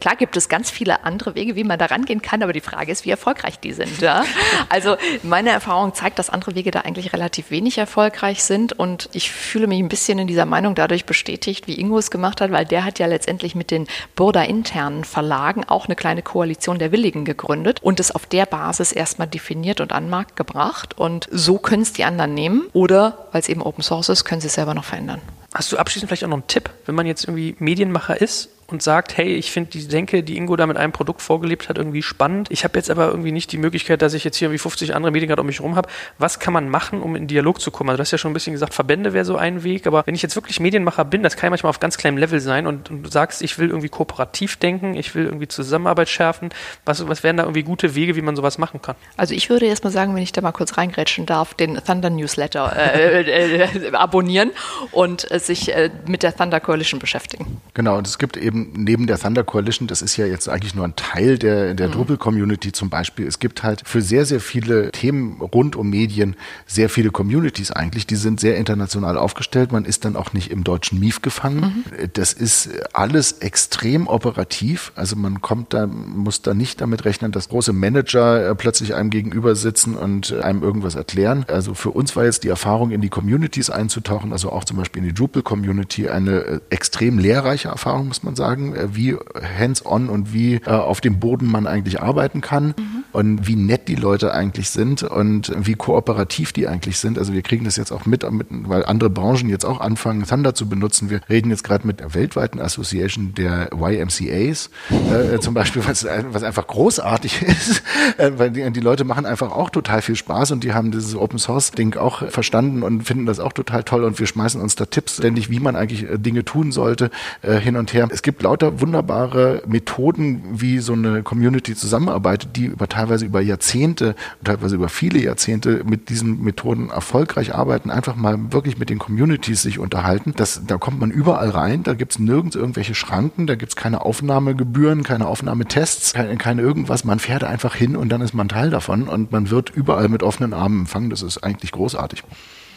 Klar gibt es ganz viele andere Wege, wie man da rangehen kann, aber die Frage ist, wie erfolgreich die sind. Ja? [LAUGHS] Also meine Erfahrung zeigt, dass andere Wege da eigentlich relativ wenig erfolgreich sind und ich fühle mich ein bisschen in dieser Meinung dadurch bestätigt, wie Ingo es gemacht hat, weil der hat ja letztendlich mit den Burda-internen Verlagen auch eine kleine Koalition der Willigen gegründet und es auf der Basis erstmal definiert und an den Markt gebracht und so können es die anderen nehmen oder, weil es eben Open Source ist, können sie es selber noch verändern. Hast du abschließend vielleicht auch noch einen Tipp, wenn man jetzt irgendwie Medienmacher ist und sagt, hey, ich finde die Denke, die Ingo da mit einem Produkt vorgelebt hat, irgendwie spannend. Ich habe jetzt aber irgendwie nicht die Möglichkeit, dass ich jetzt hier irgendwie 50 andere Medien gerade um mich herum habe. Was kann man machen, um in Dialog zu kommen? Also du hast ja schon ein bisschen gesagt, Verbände wäre so ein Weg, aber wenn ich jetzt wirklich Medienmacher bin, das kann ja manchmal auf ganz kleinem Level sein und, und du sagst, ich will irgendwie kooperativ denken, ich will irgendwie Zusammenarbeit schärfen. Was, was wären da irgendwie gute Wege, wie man sowas machen kann? Also ich würde erst mal sagen, wenn ich da mal kurz reingrätschen darf, den Thunder Newsletter äh, äh, äh, abonnieren und äh, sich äh, mit der Thunder Coalition beschäftigen. Genau, und es gibt eben neben der Thunder Coalition, das ist ja jetzt eigentlich nur ein Teil der, der mhm. Drupal-Community zum Beispiel. Es gibt halt für sehr, sehr viele Themen rund um Medien sehr viele Communities eigentlich. Die sind sehr international aufgestellt. Man ist dann auch nicht im deutschen MIF gefangen. Mhm. Das ist alles extrem operativ. Also man kommt da, muss da nicht damit rechnen, dass große Manager äh, plötzlich einem gegenüber sitzen und einem irgendwas erklären. Also für uns war jetzt die Erfahrung, in die Communities einzutauchen, also auch zum Beispiel in die Drupal-Community, eine äh, extrem lehrreiche Erfahrung, muss man sagen, äh, wie hands-on und wie äh, auf dem Boden man eigentlich arbeiten kann mhm. Und wie nett die Leute eigentlich sind und wie kooperativ die eigentlich sind. Also wir kriegen das jetzt auch mit, weil andere Branchen jetzt auch anfangen, Thunder zu benutzen. Wir reden jetzt gerade mit der weltweiten Association der YMCAs äh, zum Beispiel, was, was einfach großartig [LAUGHS] ist, äh, weil die, die Leute machen einfach auch total viel Spaß und die haben dieses Open Source Ding auch verstanden und finden das auch total toll und wir schmeißen uns da Tipps ständig, wie man eigentlich äh, Dinge tun sollte, äh, hin und her. Es gibt lauter wunderbare Methoden, wie so eine Community zusammenarbeitet, die über teilweise über Jahrzehnte, teilweise über viele Jahrzehnte mit diesen Methoden erfolgreich arbeiten, einfach mal wirklich mit den Communities sich unterhalten. Das, da kommt man überall rein, da gibt es nirgends irgendwelche Schranken, da gibt es keine Aufnahmegebühren, keine Aufnahmetests, keine, keine irgendwas. Man fährt einfach hin und dann ist man Teil davon und man wird überall mit offenen Armen empfangen. Das ist eigentlich großartig.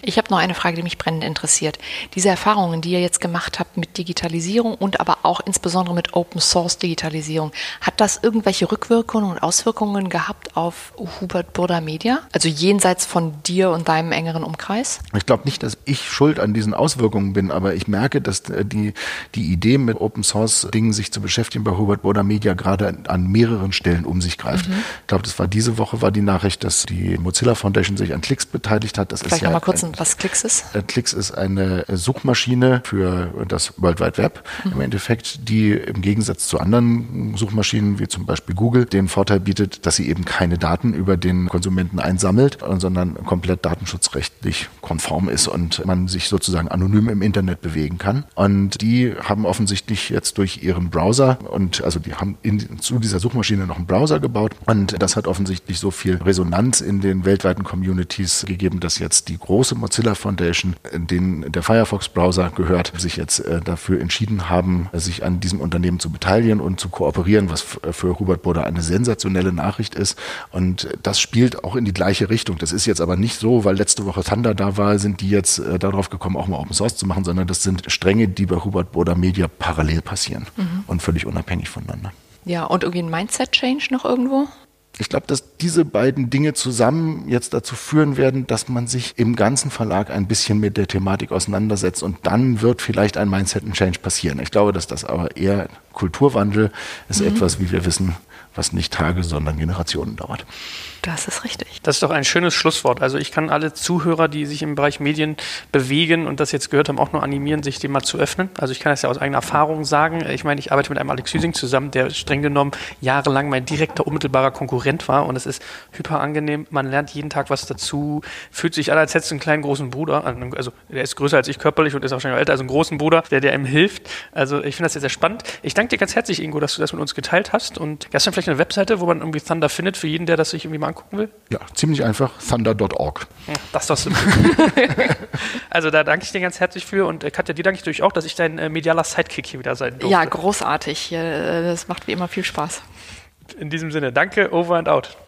Ich habe noch eine Frage, die mich brennend interessiert. Diese Erfahrungen, die ihr jetzt gemacht habt mit Digitalisierung und aber auch insbesondere mit Open Source Digitalisierung, hat das irgendwelche Rückwirkungen und Auswirkungen gehabt auf Hubert Burda Media? Also jenseits von dir und deinem engeren Umkreis? Ich glaube nicht, dass ich schuld an diesen Auswirkungen bin, aber ich merke, dass äh, die, die Idee mit Open Source Dingen sich zu beschäftigen bei Hubert Burda Media gerade an mehreren Stellen um sich greift. Mhm. Ich glaube, das war diese Woche war die Nachricht, dass die Mozilla Foundation sich an Klicks beteiligt hat. Das Vielleicht ist ja, ein was Klicks ist? Äh, Klicks ist eine Suchmaschine für das World Wide Web mhm. im Endeffekt, die im Gegensatz zu anderen Suchmaschinen wie zum Beispiel Google den Vorteil bietet, dass sie eben keine Daten über den Konsumenten einsammelt, sondern komplett datenschutzrechtlich konform ist und man sich sozusagen anonym im Internet bewegen kann. Und die haben offensichtlich jetzt durch ihren Browser und also die haben in, zu dieser Suchmaschine noch einen Browser gebaut und das hat offensichtlich so viel Resonanz in den weltweiten Communities gegeben, dass jetzt die große Mozilla Foundation, den der Firefox-Browser gehört, sich jetzt äh, dafür entschieden haben, sich an diesem Unternehmen zu beteiligen und zu kooperieren, was für Hubert Boder eine sensationelle Nachricht ist. Und das spielt auch in die gleiche Richtung. Das ist jetzt aber nicht so, weil letzte Woche Thunder da war, sind die jetzt äh, darauf gekommen, auch mal Open Source zu machen, sondern das sind Stränge, die bei Hubert Boder Media parallel passieren mhm. und völlig unabhängig voneinander. Ja, und irgendwie ein Mindset-Change noch irgendwo? Ich glaube, dass diese beiden Dinge zusammen jetzt dazu führen werden, dass man sich im ganzen Verlag ein bisschen mit der Thematik auseinandersetzt und dann wird vielleicht ein Mindset and Change passieren. Ich glaube, dass das aber eher Kulturwandel ist, mhm. etwas, wie wir wissen, was nicht Tage, sondern Generationen dauert. Das ist richtig. Das ist doch ein schönes Schlusswort. Also ich kann alle Zuhörer, die sich im Bereich Medien bewegen und das jetzt gehört haben, auch nur animieren, sich dem mal zu öffnen. Also ich kann das ja aus eigener Erfahrung sagen. Ich meine, ich arbeite mit einem Alex Hüsing zusammen, der streng genommen jahrelang mein direkter, unmittelbarer Konkurrent war und es ist hyper angenehm. Man lernt jeden Tag was dazu, fühlt sich alle, als hättest du einen kleinen großen Bruder. Also der ist größer als ich körperlich und ist wahrscheinlich älter als einen großen Bruder, der dir einem hilft. Also ich finde das sehr, sehr spannend. Ich danke dir ganz herzlich, Ingo, dass du das mit uns geteilt hast und hast du vielleicht eine Webseite, wo man irgendwie Thunder findet für jeden, der das sich irgendwie mal angucken will? Ja, ziemlich einfach. Thunder.org. Das ist doch super. [LAUGHS] also da danke ich dir ganz herzlich für und äh, Katja, dir danke ich natürlich auch, dass ich dein äh, medialer Sidekick hier wieder sein durfte. Ja, großartig. Äh, das macht wie immer viel Spaß. In diesem Sinne, danke, over and out.